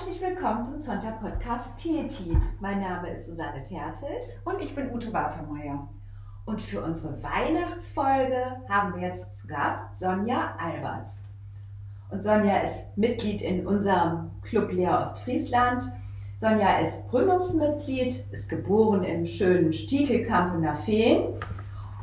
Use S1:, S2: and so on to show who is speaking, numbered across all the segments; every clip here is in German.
S1: Herzlich willkommen zum Zonta-Podcast Tietit. Mein Name ist Susanne Tertelt.
S2: Und ich bin Ute Watermeier.
S1: Und für unsere Weihnachtsfolge haben wir jetzt zu Gast Sonja Alberts. Und Sonja ist Mitglied in unserem Club Lea Ostfriesland. Sonja ist Gründungsmitglied, ist geboren im schönen Stiekelkamp in der Feen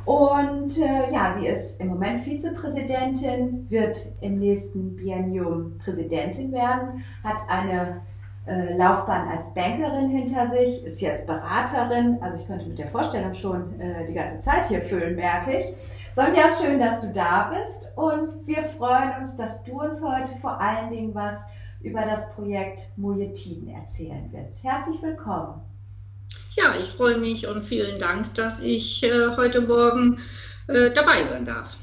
S1: und äh, ja, sie ist im Moment Vizepräsidentin, wird im nächsten Biennium Präsidentin werden, hat eine äh, Laufbahn als Bankerin hinter sich, ist jetzt Beraterin. Also ich könnte mit der Vorstellung schon äh, die ganze Zeit hier füllen, merke ich. Sonja, schön, dass du da bist und wir freuen uns, dass du uns heute vor allen Dingen was über das Projekt Mojetiden erzählen willst. Herzlich willkommen.
S3: Ja, ich freue mich und vielen Dank, dass ich äh, heute Morgen äh, dabei sein darf.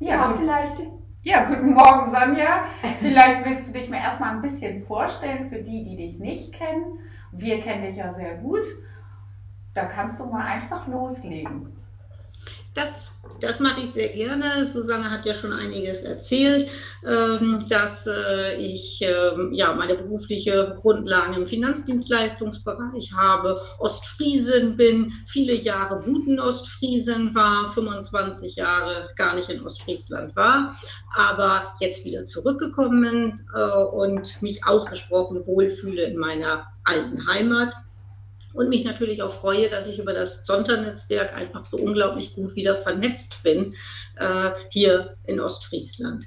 S2: Ja, ja vielleicht. Ja, guten Morgen, Sonja. Vielleicht willst du dich mal erstmal ein bisschen vorstellen für die, die dich nicht kennen. Wir kennen dich ja sehr gut. Da kannst du mal einfach loslegen.
S3: Das, das mache ich sehr gerne. Susanne hat ja schon einiges erzählt, ähm, dass äh, ich ähm, ja, meine berufliche Grundlagen im Finanzdienstleistungsbereich habe, Ostfriesin bin, viele Jahre guten Ostfriesin war, 25 Jahre gar nicht in Ostfriesland war, aber jetzt wieder zurückgekommen äh, und mich ausgesprochen wohlfühle in meiner alten Heimat und mich natürlich auch freue, dass ich über das Zonternetzwerk einfach so unglaublich gut wieder vernetzt bin äh, hier in Ostfriesland.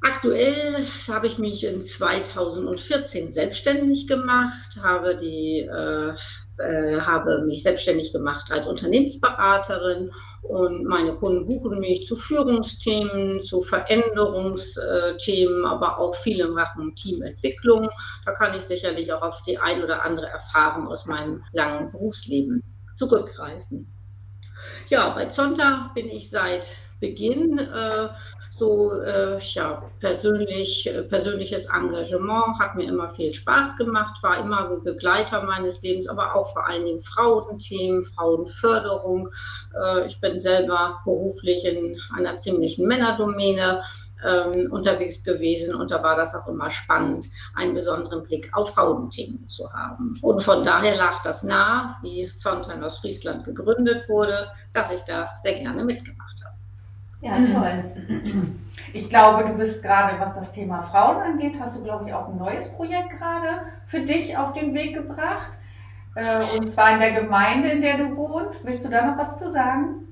S3: Aktuell habe ich mich in 2014 selbstständig gemacht, habe die äh, äh, habe mich selbstständig gemacht als Unternehmensberaterin und meine Kunden buchen mich zu Führungsthemen, zu Veränderungsthemen, aber auch viel in Sachen Teamentwicklung. Da kann ich sicherlich auch auf die ein oder andere Erfahrung aus meinem langen Berufsleben zurückgreifen. Ja, bei Zonta bin ich seit Beginn äh, so äh, ja, persönlich, äh, persönliches Engagement hat mir immer viel Spaß gemacht, war immer ein Begleiter meines Lebens, aber auch vor allen Dingen Frauenthemen, Frauenförderung. Äh, ich bin selber beruflich in einer ziemlichen Männerdomäne ähm, unterwegs gewesen und da war das auch immer spannend, einen besonderen Blick auf Frauenthemen zu haben. Und von daher lag das nah, wie Zontan aus Friesland gegründet wurde, dass ich da sehr gerne mitgemacht
S2: ja, mhm. toll. Ich glaube, du bist gerade, was das Thema Frauen angeht, hast du, glaube ich, auch ein neues Projekt gerade für dich auf den Weg gebracht. Äh, und zwar in der Gemeinde, in der du wohnst. Willst du da noch was zu sagen?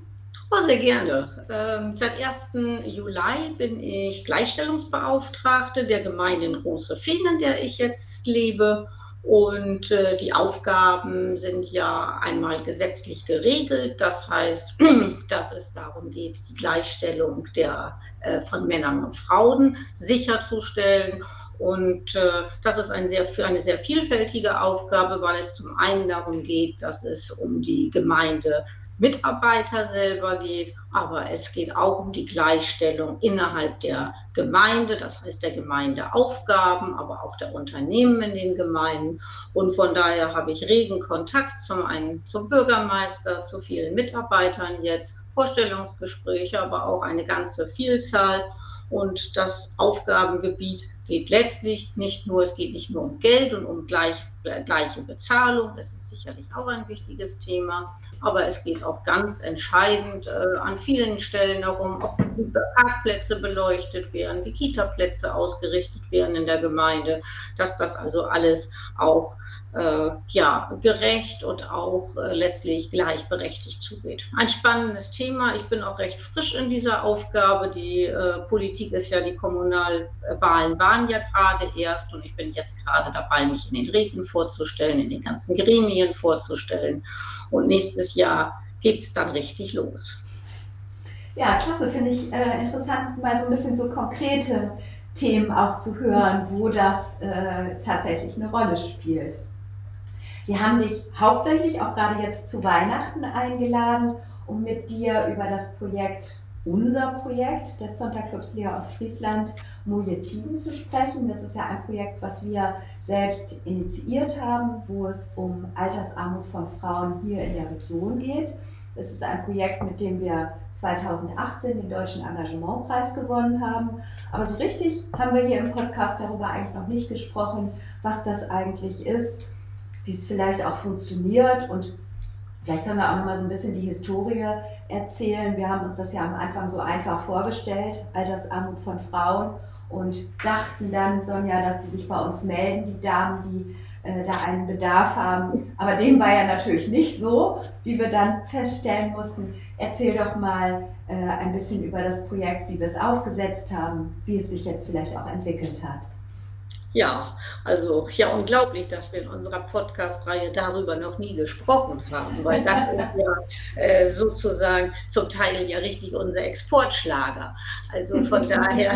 S3: Oh, sehr gerne. Ähm, seit 1. Juli bin ich Gleichstellungsbeauftragte der Gemeinde in Große Feen, in der ich jetzt lebe. Und äh, die Aufgaben sind ja einmal gesetzlich geregelt. Das heißt, dass es darum geht, die Gleichstellung der, äh, von Männern und Frauen sicherzustellen. Und äh, das ist ein sehr, für eine sehr vielfältige Aufgabe, weil es zum einen darum geht, dass es um die Gemeinde Mitarbeiter selber geht, aber es geht auch um die Gleichstellung innerhalb der Gemeinde, das heißt der Gemeindeaufgaben, aber auch der Unternehmen in den Gemeinden. Und von daher habe ich regen Kontakt zum einen zum Bürgermeister, zu vielen Mitarbeitern jetzt, Vorstellungsgespräche, aber auch eine ganze Vielzahl. Und das Aufgabengebiet geht letztlich nicht nur, es geht nicht nur um Geld und um gleich, äh, gleiche Bezahlung, das ist sicherlich auch ein wichtiges Thema, aber es geht auch ganz entscheidend äh, an vielen Stellen darum, ob Parkplätze beleuchtet werden, wie Kita-Plätze ausgerichtet werden in der Gemeinde, dass das also alles auch äh, ja, gerecht und auch äh, letztlich gleichberechtigt zugeht. Ein spannendes Thema. Ich bin auch recht frisch in dieser Aufgabe. Die äh, Politik ist ja, die Kommunalwahlen waren ja gerade erst und ich bin jetzt gerade dabei, mich in den Räten vorzustellen, in den ganzen Gremien vorzustellen. Und nächstes Jahr geht es dann richtig los.
S1: Ja, klasse, finde ich äh, interessant, mal so ein bisschen so konkrete Themen auch zu hören, wo das äh, tatsächlich eine Rolle spielt. Wir haben dich hauptsächlich auch gerade jetzt zu Weihnachten eingeladen, um mit dir über das Projekt, unser Projekt des Sonntagclubs Lea Ostfriesland, Mojetiden zu sprechen. Das ist ja ein Projekt, was wir selbst initiiert haben, wo es um Altersarmut von Frauen hier in der Region geht. Es ist ein Projekt, mit dem wir 2018 den Deutschen Engagementpreis gewonnen haben. Aber so richtig haben wir hier im Podcast darüber eigentlich noch nicht gesprochen, was das eigentlich ist, wie es vielleicht auch funktioniert und vielleicht können wir auch noch mal so ein bisschen die Historie erzählen. Wir haben uns das ja am Anfang so einfach vorgestellt, Altersarmut von Frauen und dachten dann, Sonja, dass die sich bei uns melden, die Damen, die äh, da einen Bedarf haben. Aber dem war ja natürlich nicht so, wie wir dann feststellen mussten. Erzähl doch mal äh, ein bisschen über das Projekt, wie wir es aufgesetzt haben, wie es sich jetzt vielleicht auch entwickelt hat.
S3: Ja, also ja unglaublich, dass wir in unserer Podcast-Reihe darüber noch nie gesprochen haben, weil das ist ja äh, sozusagen zum Teil ja richtig unser Exportschlager. Also von daher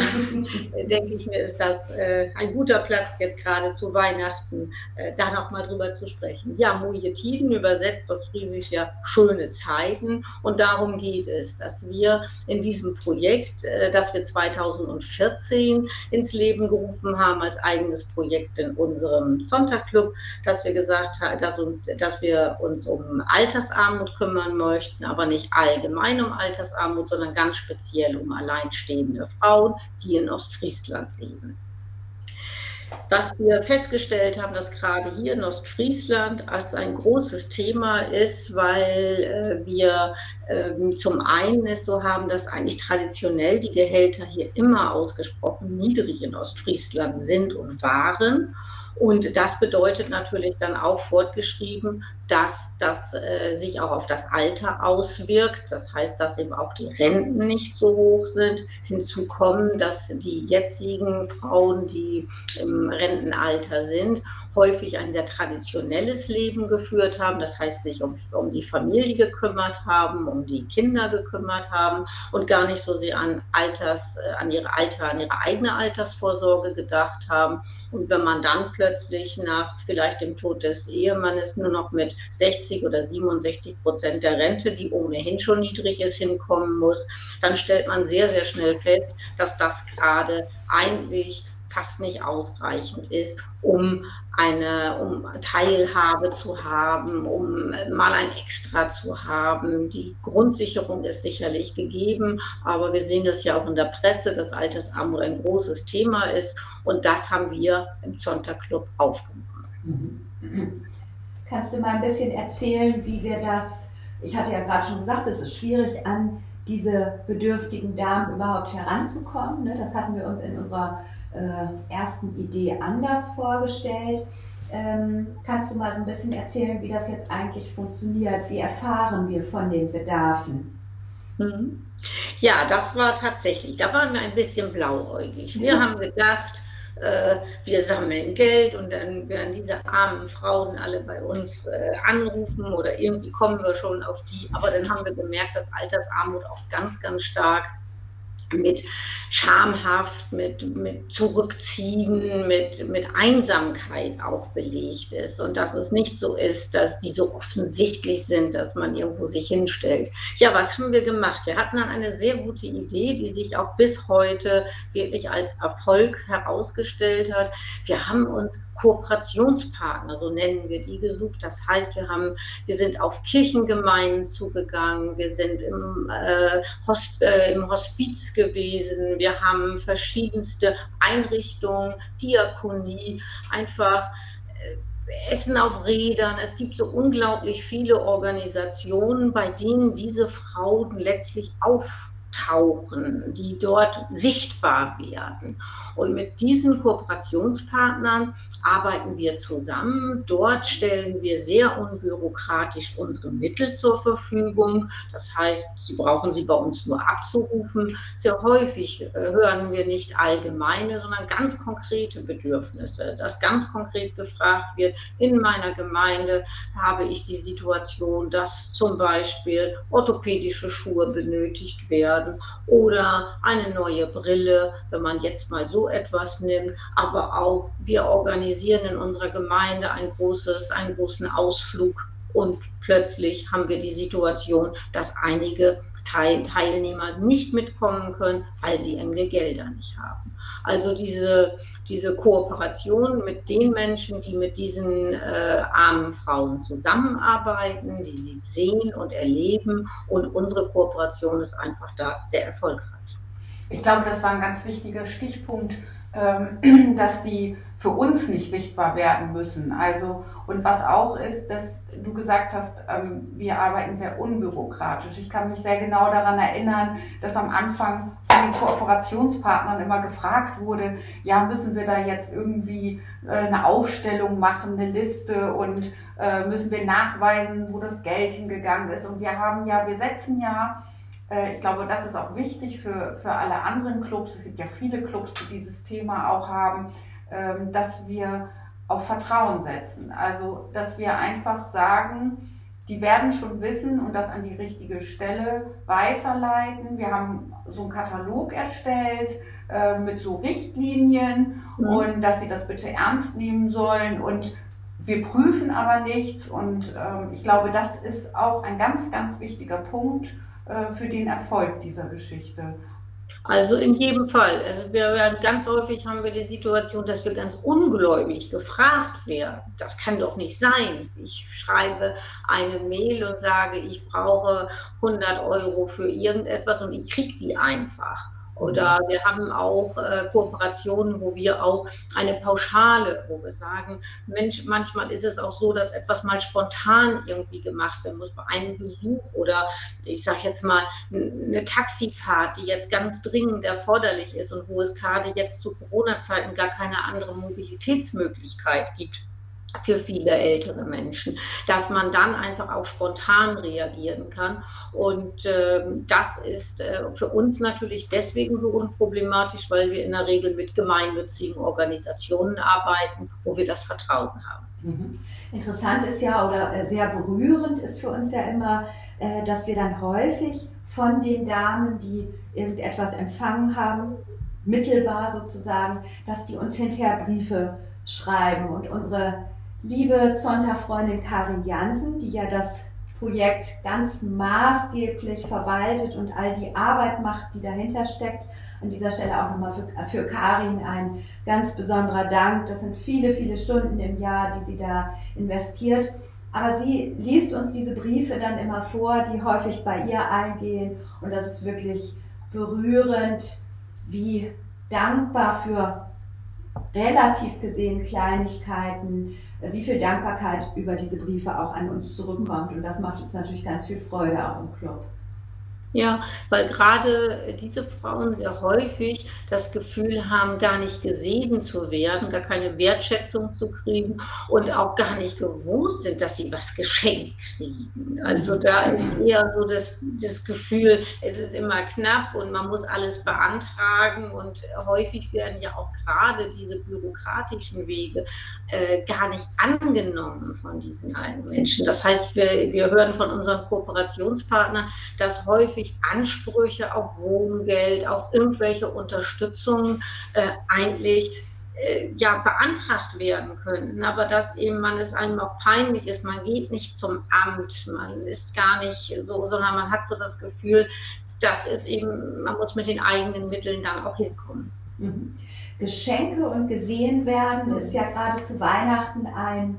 S3: äh, denke ich mir, ist das äh, ein guter Platz jetzt gerade zu Weihnachten, äh, da nochmal drüber zu sprechen. Ja, Mujetiden übersetzt aus Friesisch ja schöne Zeiten und darum geht es, dass wir in diesem Projekt, äh, das wir 2014 ins Leben gerufen haben als eigenes eigenes Projekt in unserem Sonntagclub, dass wir gesagt haben, dass, dass wir uns um Altersarmut kümmern möchten, aber nicht allgemein um Altersarmut, sondern ganz speziell um alleinstehende Frauen, die in Ostfriesland leben. Was wir festgestellt haben, dass gerade hier in Ostfriesland als ein großes Thema ist, weil äh, wir äh, zum einen es so haben, dass eigentlich traditionell die Gehälter hier immer ausgesprochen niedrig in Ostfriesland sind und waren und das bedeutet natürlich dann auch fortgeschrieben, dass das äh, sich auch auf das Alter auswirkt. Das heißt, dass eben auch die Renten nicht so hoch sind. Hinzu kommen, dass die jetzigen Frauen, die im Rentenalter sind, häufig ein sehr traditionelles Leben geführt haben. Das heißt, sich um, um die Familie gekümmert haben, um die Kinder gekümmert haben und gar nicht so sehr an Alters, äh, an ihre Alter, an ihre eigene Altersvorsorge gedacht haben. Und wenn man dann plötzlich nach vielleicht dem Tod des Ehemannes nur noch mit 60 oder 67 Prozent der Rente, die ohnehin schon niedrig ist, hinkommen muss, dann stellt man sehr, sehr schnell fest, dass das gerade eigentlich fast nicht ausreichend ist, um eine um Teilhabe zu haben, um mal ein Extra zu haben. Die Grundsicherung ist sicherlich gegeben, aber wir sehen das ja auch in der Presse, dass Altersarmut ein großes Thema ist und das haben wir im Zonta-Club aufgenommen.
S1: Kannst du mal ein bisschen erzählen, wie wir das, ich hatte ja gerade schon gesagt, es ist schwierig an diese bedürftigen Damen überhaupt heranzukommen. Ne? Das hatten wir uns in unserer äh, ersten Idee anders vorgestellt. Ähm, kannst du mal so ein bisschen erzählen, wie das jetzt eigentlich funktioniert? Wie erfahren wir von den Bedarfen?
S3: Mhm. Ja, das war tatsächlich, da waren wir ein bisschen blauäugig. Wir mhm. haben gedacht, äh, wir sammeln Geld und dann werden diese armen Frauen alle bei uns äh, anrufen oder irgendwie kommen wir schon auf die. Aber dann haben wir gemerkt, dass Altersarmut auch ganz, ganz stark mit schamhaft, mit, mit Zurückziehen, mit, mit Einsamkeit auch belegt ist. Und dass es nicht so ist, dass die so offensichtlich sind, dass man irgendwo sich hinstellt. Ja, was haben wir gemacht? Wir hatten dann eine sehr gute Idee, die sich auch bis heute wirklich als Erfolg herausgestellt hat. Wir haben uns Kooperationspartner, so nennen wir die, gesucht. Das heißt, wir haben, wir sind auf Kirchengemeinden zugegangen, wir sind im, äh, Hosp äh, im Hospiz gewesen, wir haben verschiedenste Einrichtungen, Diakonie, einfach Essen auf Rädern. Es gibt so unglaublich viele Organisationen, bei denen diese Frauen letztlich auf auftauchen, die dort sichtbar werden. Und mit diesen Kooperationspartnern arbeiten wir zusammen. Dort stellen wir sehr unbürokratisch unsere Mittel zur Verfügung. Das heißt, Sie brauchen sie bei uns nur abzurufen. Sehr häufig äh, hören wir nicht allgemeine, sondern ganz konkrete Bedürfnisse, dass ganz konkret gefragt wird, in meiner Gemeinde habe ich die Situation, dass zum Beispiel orthopädische Schuhe benötigt werden werden oder eine neue Brille, wenn man jetzt mal so etwas nimmt. Aber auch wir organisieren in unserer Gemeinde ein großes, einen großen Ausflug und plötzlich haben wir die Situation, dass einige Teilnehmer nicht mitkommen können, weil sie enge Gelder nicht haben. Also diese, diese Kooperation mit den Menschen, die mit diesen äh, armen Frauen zusammenarbeiten, die sie sehen und erleben und unsere Kooperation ist einfach da sehr erfolgreich.
S2: Ich glaube, das war ein ganz wichtiger Stichpunkt ähm, dass die für uns nicht sichtbar werden müssen. Also, und was auch ist, dass du gesagt hast, ähm, wir arbeiten sehr unbürokratisch. Ich kann mich sehr genau daran erinnern, dass am Anfang von den Kooperationspartnern immer gefragt wurde, ja, müssen wir da jetzt irgendwie äh, eine Aufstellung machen, eine Liste und äh, müssen wir nachweisen, wo das Geld hingegangen ist. Und wir haben ja, wir setzen ja äh, ich glaube, das ist auch wichtig für, für alle anderen Clubs. Es gibt ja viele Clubs, die dieses Thema auch haben, ähm, dass wir auf Vertrauen setzen. Also, dass wir einfach sagen, die werden schon wissen und das an die richtige Stelle weiterleiten. Wir haben so einen Katalog erstellt äh, mit so Richtlinien mhm. und dass sie das bitte ernst nehmen sollen und wir prüfen aber nichts und ähm, ich glaube, das ist auch ein ganz, ganz wichtiger Punkt äh, für den Erfolg dieser Geschichte.
S3: Also in jedem Fall. Also wir werden ganz häufig haben wir die Situation, dass wir ganz ungläubig gefragt werden. Das kann doch nicht sein. Ich schreibe eine Mail und sage, ich brauche 100 Euro für irgendetwas und ich kriege die einfach. Oder wir haben auch äh, Kooperationen, wo wir auch eine Pauschale, wo wir sagen, Mensch, manchmal ist es auch so, dass etwas mal spontan irgendwie gemacht werden muss. Bei einem Besuch oder ich sage jetzt mal eine Taxifahrt, die jetzt ganz dringend erforderlich ist und wo es gerade jetzt zu Corona-Zeiten gar keine andere Mobilitätsmöglichkeit gibt für viele ältere Menschen, dass man dann einfach auch spontan reagieren kann. Und äh, das ist äh, für uns natürlich deswegen so unproblematisch, weil wir in der Regel mit gemeinnützigen Organisationen arbeiten, wo wir das Vertrauen haben.
S1: Mhm. Interessant ist ja oder äh, sehr berührend ist für uns ja immer, äh, dass wir dann häufig von den Damen, die irgendetwas empfangen haben, mittelbar sozusagen, dass die uns hinterher Briefe schreiben und unsere liebe Zonta-Freundin Karin Jansen, die ja das Projekt ganz maßgeblich verwaltet und all die Arbeit macht, die dahinter steckt. An dieser Stelle auch nochmal für, für Karin ein ganz besonderer Dank. Das sind viele, viele Stunden im Jahr, die sie da investiert. Aber sie liest uns diese Briefe dann immer vor, die häufig bei ihr eingehen. Und das ist wirklich berührend, wie dankbar für relativ gesehen Kleinigkeiten wie viel Dankbarkeit über diese Briefe auch an uns zurückkommt. Und das macht uns natürlich ganz viel Freude auch im Club.
S3: Ja, weil gerade diese Frauen sehr häufig das Gefühl haben, gar nicht gesehen zu werden, gar keine Wertschätzung zu kriegen und auch gar nicht gewohnt sind, dass sie was geschenkt kriegen. Also da ist eher so das, das Gefühl, es ist immer knapp und man muss alles beantragen und häufig werden ja auch gerade diese bürokratischen Wege äh, gar nicht angenommen von diesen alten Menschen. Das heißt, wir, wir hören von unseren Kooperationspartnern, dass häufig häufig Ansprüche auf Wohngeld, auf irgendwelche Unterstützung äh, eigentlich äh, ja beantragt werden könnten, aber dass eben man es einem auch peinlich ist, man geht nicht zum Amt, man ist gar nicht so, sondern man hat so das Gefühl, dass es eben, man muss mit den eigenen Mitteln dann auch hinkommen.
S1: Mhm. Geschenke und gesehen werden ist ja gerade zu Weihnachten ein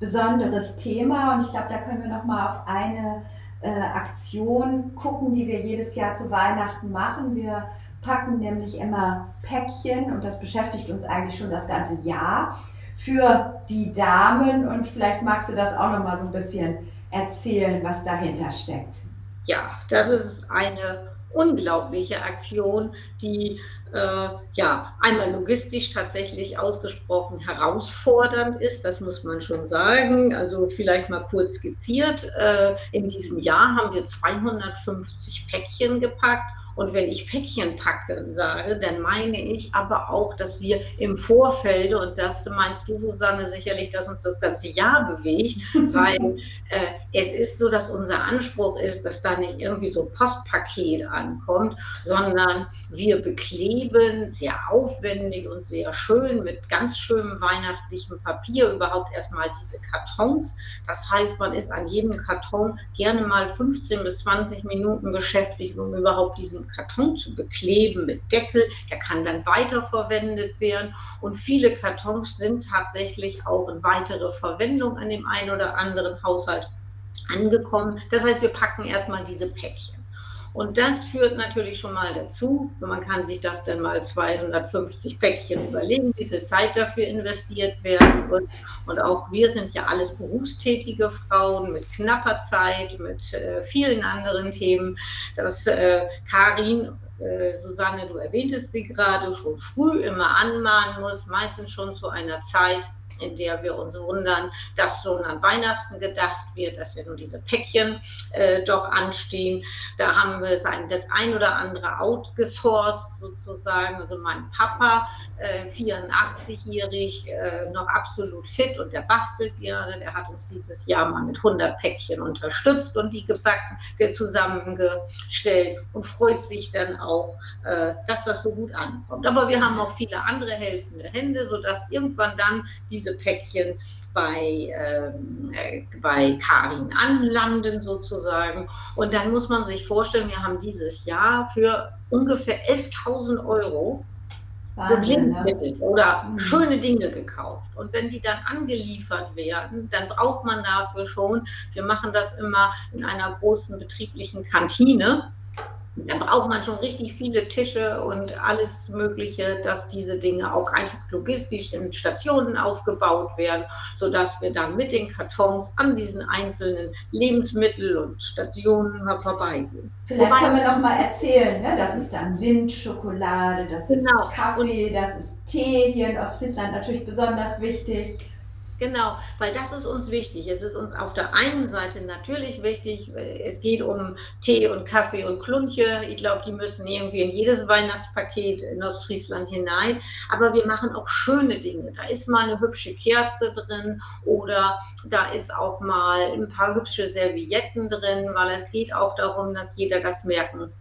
S1: besonderes Thema und ich glaube, da können wir noch mal auf eine äh, Aktion gucken, die wir jedes Jahr zu Weihnachten machen. Wir packen nämlich immer Päckchen und das beschäftigt uns eigentlich schon das ganze Jahr für die Damen und vielleicht magst du das auch noch mal so ein bisschen erzählen, was dahinter steckt.
S3: Ja, das ist eine unglaubliche Aktion, die äh, ja einmal logistisch tatsächlich ausgesprochen herausfordernd ist, das muss man schon sagen. Also vielleicht mal kurz skizziert. Äh, in diesem Jahr haben wir 250 Päckchen gepackt und wenn ich Päckchen packen sage, dann meine ich aber auch, dass wir im Vorfeld, und das meinst du, Susanne, sicherlich, dass uns das ganze Jahr bewegt, weil äh, es ist so, dass unser Anspruch ist, dass da nicht irgendwie so Postpaket ankommt, sondern wir bekleben sehr aufwendig und sehr schön mit ganz schönem weihnachtlichem Papier überhaupt erstmal diese Kartons. Das heißt, man ist an jedem Karton gerne mal 15 bis 20 Minuten beschäftigt, um überhaupt diesen Karton zu bekleben mit Deckel. Der kann dann weiterverwendet werden. Und viele Kartons sind tatsächlich auch in weitere Verwendung an dem einen oder anderen Haushalt angekommen. Das heißt, wir packen erstmal diese Päckchen. Und das führt natürlich schon mal dazu, man kann sich das dann mal 250 Päckchen überlegen, wie viel Zeit dafür investiert werden wird. Und auch wir sind ja alles berufstätige Frauen mit knapper Zeit, mit äh, vielen anderen Themen, dass äh, Karin äh, Susanne, du erwähntest sie gerade, schon früh immer anmahnen muss, meistens schon zu einer Zeit, in der wir uns wundern, dass schon an Weihnachten gedacht wird, dass ja nur diese Päckchen äh, doch anstehen. Da haben wir das ein oder andere outgesourced sozusagen. Also mein Papa, äh, 84-jährig, äh, noch absolut fit und der bastelt gerne. Der hat uns dieses Jahr mal mit 100 Päckchen unterstützt und die gebacken, zusammengestellt und freut sich dann auch, äh, dass das so gut ankommt. Aber wir haben auch viele andere helfende Hände, sodass irgendwann dann diese Päckchen bei, ähm, äh, bei Karin anlanden sozusagen. Und dann muss man sich vorstellen, wir haben dieses Jahr für ungefähr 11.000 Euro Wahnsinn, ne? oder mhm. schöne Dinge gekauft. Und wenn die dann angeliefert werden, dann braucht man dafür schon, wir machen das immer in einer großen betrieblichen Kantine, da braucht man schon richtig viele Tische und alles Mögliche, dass diese Dinge auch einfach logistisch in Stationen aufgebaut werden, sodass wir dann mit den Kartons an diesen einzelnen Lebensmittel und Stationen vorbeigehen.
S1: Vielleicht Wobei, können wir noch mal erzählen, ne? das ist dann Windschokolade, das genau. ist Kaffee, das ist Tee hier in Ostfriesland natürlich besonders wichtig.
S3: Genau, weil das ist uns wichtig. Es ist uns auf der einen Seite natürlich wichtig, es geht um Tee und Kaffee und Klunche. Ich glaube, die müssen irgendwie in jedes Weihnachtspaket in Ostfriesland hinein. Aber wir machen auch schöne Dinge. Da ist mal eine hübsche Kerze drin oder da ist auch mal ein paar hübsche Servietten drin, weil es geht auch darum, dass jeder das merken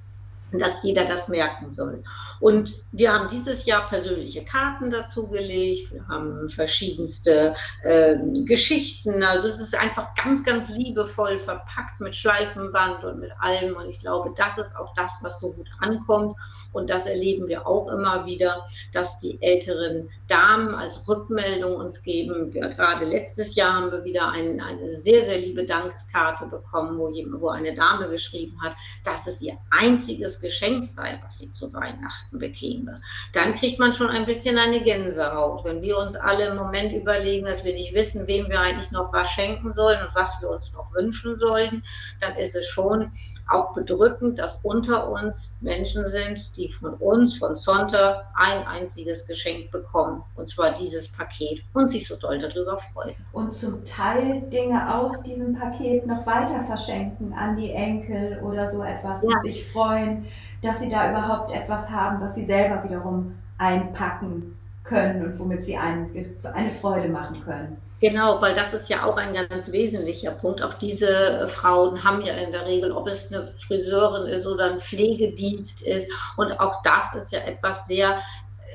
S3: dass jeder das merken soll. Und wir haben dieses Jahr persönliche Karten dazu gelegt, wir haben verschiedenste äh, Geschichten. Also es ist einfach ganz, ganz liebevoll verpackt mit Schleifenband und mit allem. Und ich glaube, das ist auch das, was so gut ankommt. Und das erleben wir auch immer wieder, dass die älteren Damen als Rückmeldung uns geben. Wir, gerade letztes Jahr haben wir wieder ein, eine sehr, sehr liebe Dankskarte bekommen, wo, wo eine Dame geschrieben hat, dass es ihr einziges Geschenk sei, was sie zu Weihnachten bekäme. Dann kriegt man schon ein bisschen eine Gänsehaut. Wenn wir uns alle im Moment überlegen, dass wir nicht wissen, wem wir eigentlich noch was schenken sollen und was wir uns noch wünschen sollen, dann ist es schon auch bedrückend, dass unter uns Menschen sind, die von uns, von Sonntag, ein einziges Geschenk bekommen. Und zwar dieses Paket und sich so doll darüber freuen.
S1: Und zum Teil Dinge aus diesem Paket noch weiter verschenken an die Enkel oder so etwas ja. und sich freuen, dass sie da überhaupt etwas haben, was sie selber wiederum einpacken können und womit sie ein, eine Freude machen können.
S3: Genau, weil das ist ja auch ein ganz wesentlicher Punkt. Auch diese Frauen haben ja in der Regel, ob es eine Friseurin ist oder ein Pflegedienst ist. Und auch das ist ja etwas sehr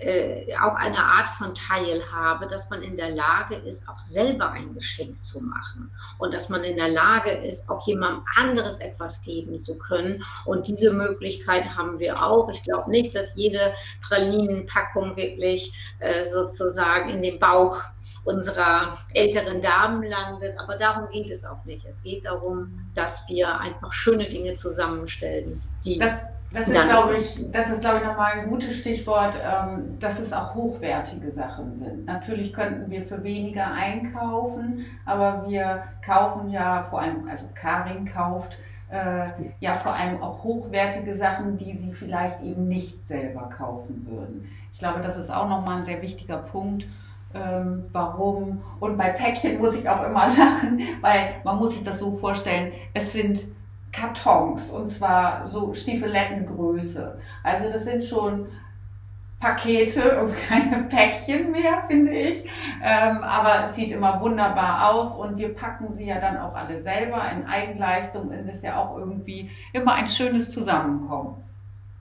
S3: äh, auch eine Art von Teilhabe, dass man in der Lage ist, auch selber ein Geschenk zu machen und dass man in der Lage ist, auch jemandem anderes etwas geben zu können. Und diese Möglichkeit haben wir auch. Ich glaube nicht, dass jede Pralinenpackung wirklich äh, sozusagen in den Bauch unserer älteren Damen landet. Aber darum geht es auch nicht. Es geht darum, dass wir einfach schöne Dinge zusammenstellen.
S2: Die das, das ist, glaube ich, das ist, glaube ich, nochmal ein gutes Stichwort, ähm, dass es auch hochwertige Sachen sind. Natürlich könnten wir für weniger einkaufen, aber wir kaufen ja vor allem, also Karin kauft äh, ja vor allem auch hochwertige Sachen, die sie vielleicht eben nicht selber kaufen würden. Ich glaube, das ist auch nochmal ein sehr wichtiger Punkt ähm, warum. Und bei Päckchen muss ich auch immer lachen, weil man muss sich das so vorstellen, es sind Kartons und zwar so Stiefelettengröße. Also das sind schon Pakete und keine Päckchen mehr, finde ich. Ähm, aber es sieht immer wunderbar aus und wir packen sie ja dann auch alle selber in Eigenleistung. Und es ist ja auch irgendwie immer ein schönes Zusammenkommen.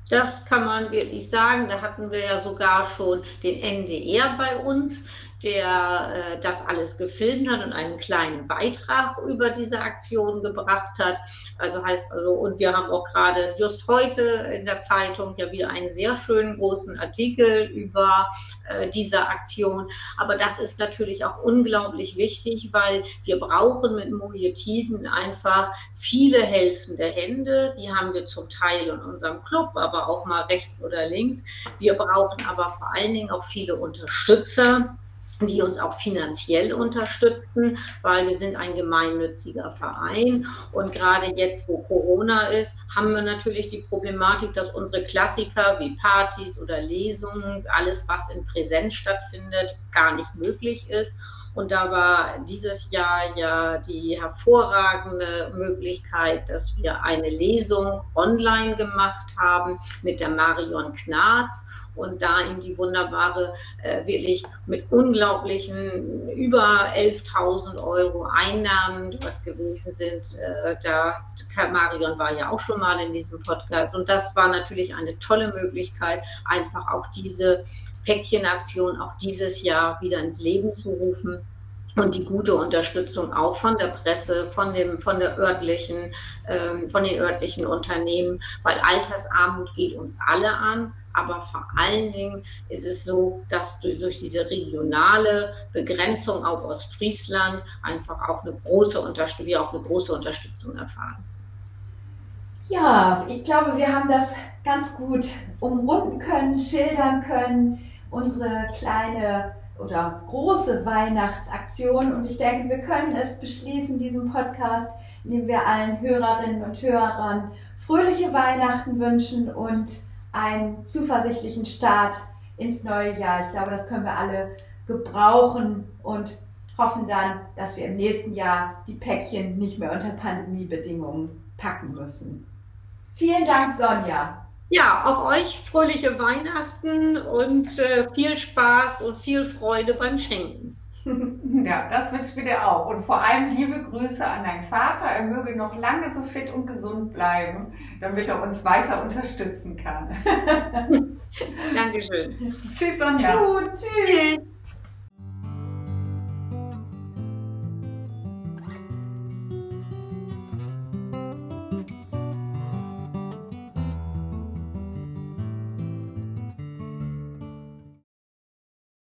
S3: Das kann man wirklich sagen. Da hatten wir ja sogar schon den NDR bei uns, der äh, das alles gefilmt hat und einen kleinen Beitrag über diese Aktion gebracht hat. Also heißt also, und wir haben auch gerade just heute in der Zeitung ja wieder einen sehr schönen großen Artikel über äh, diese Aktion. Aber das ist natürlich auch unglaublich wichtig, weil wir brauchen mit Mojetiden einfach viele helfende Hände. Die haben wir zum Teil in unserem Club, aber auch mal rechts oder links. Wir brauchen aber vor allen Dingen auch viele Unterstützer die uns auch finanziell unterstützen, weil wir sind ein gemeinnütziger Verein. Und gerade jetzt, wo Corona ist, haben wir natürlich die Problematik, dass unsere Klassiker wie Partys oder Lesungen, alles, was in Präsenz stattfindet, gar nicht möglich ist. Und da war dieses Jahr ja die hervorragende Möglichkeit, dass wir eine Lesung online gemacht haben mit der Marion Knarz und da ihm die wunderbare, äh, wirklich mit unglaublichen über 11.000 Euro Einnahmen dort gewesen sind. Äh, da Marion war ja auch schon mal in diesem Podcast und das war natürlich eine tolle Möglichkeit, einfach auch diese Päckchenaktion auch dieses Jahr wieder ins Leben zu rufen und die gute Unterstützung auch von der Presse, von dem, von der örtlichen, ähm, von den örtlichen Unternehmen, weil Altersarmut geht uns alle an. Aber vor allen Dingen ist es so, dass durch diese regionale Begrenzung auf Ostfriesland einfach auch eine große Unterstützung, wir auch eine große Unterstützung erfahren.
S1: Ja, ich glaube, wir haben das ganz gut umrunden können, schildern können, unsere kleine oder große Weihnachtsaktion. Und ich denke, wir können es beschließen, diesen Podcast, indem wir allen Hörerinnen und Hörern fröhliche Weihnachten wünschen und einen zuversichtlichen Start ins neue Jahr. Ich glaube, das können wir alle gebrauchen und hoffen dann, dass wir im nächsten Jahr die Päckchen nicht mehr unter Pandemiebedingungen packen müssen. Vielen Dank, Sonja.
S3: Ja, auch euch fröhliche Weihnachten und äh, viel Spaß und viel Freude beim Schenken.
S2: Ja, das wünsche ich dir auch. Und vor allem liebe Grüße an deinen Vater. Er möge noch lange so fit und gesund bleiben, damit er uns weiter unterstützen kann.
S3: Dankeschön.
S2: Tschüss, Sonja.
S1: Gut, tschüss. tschüss.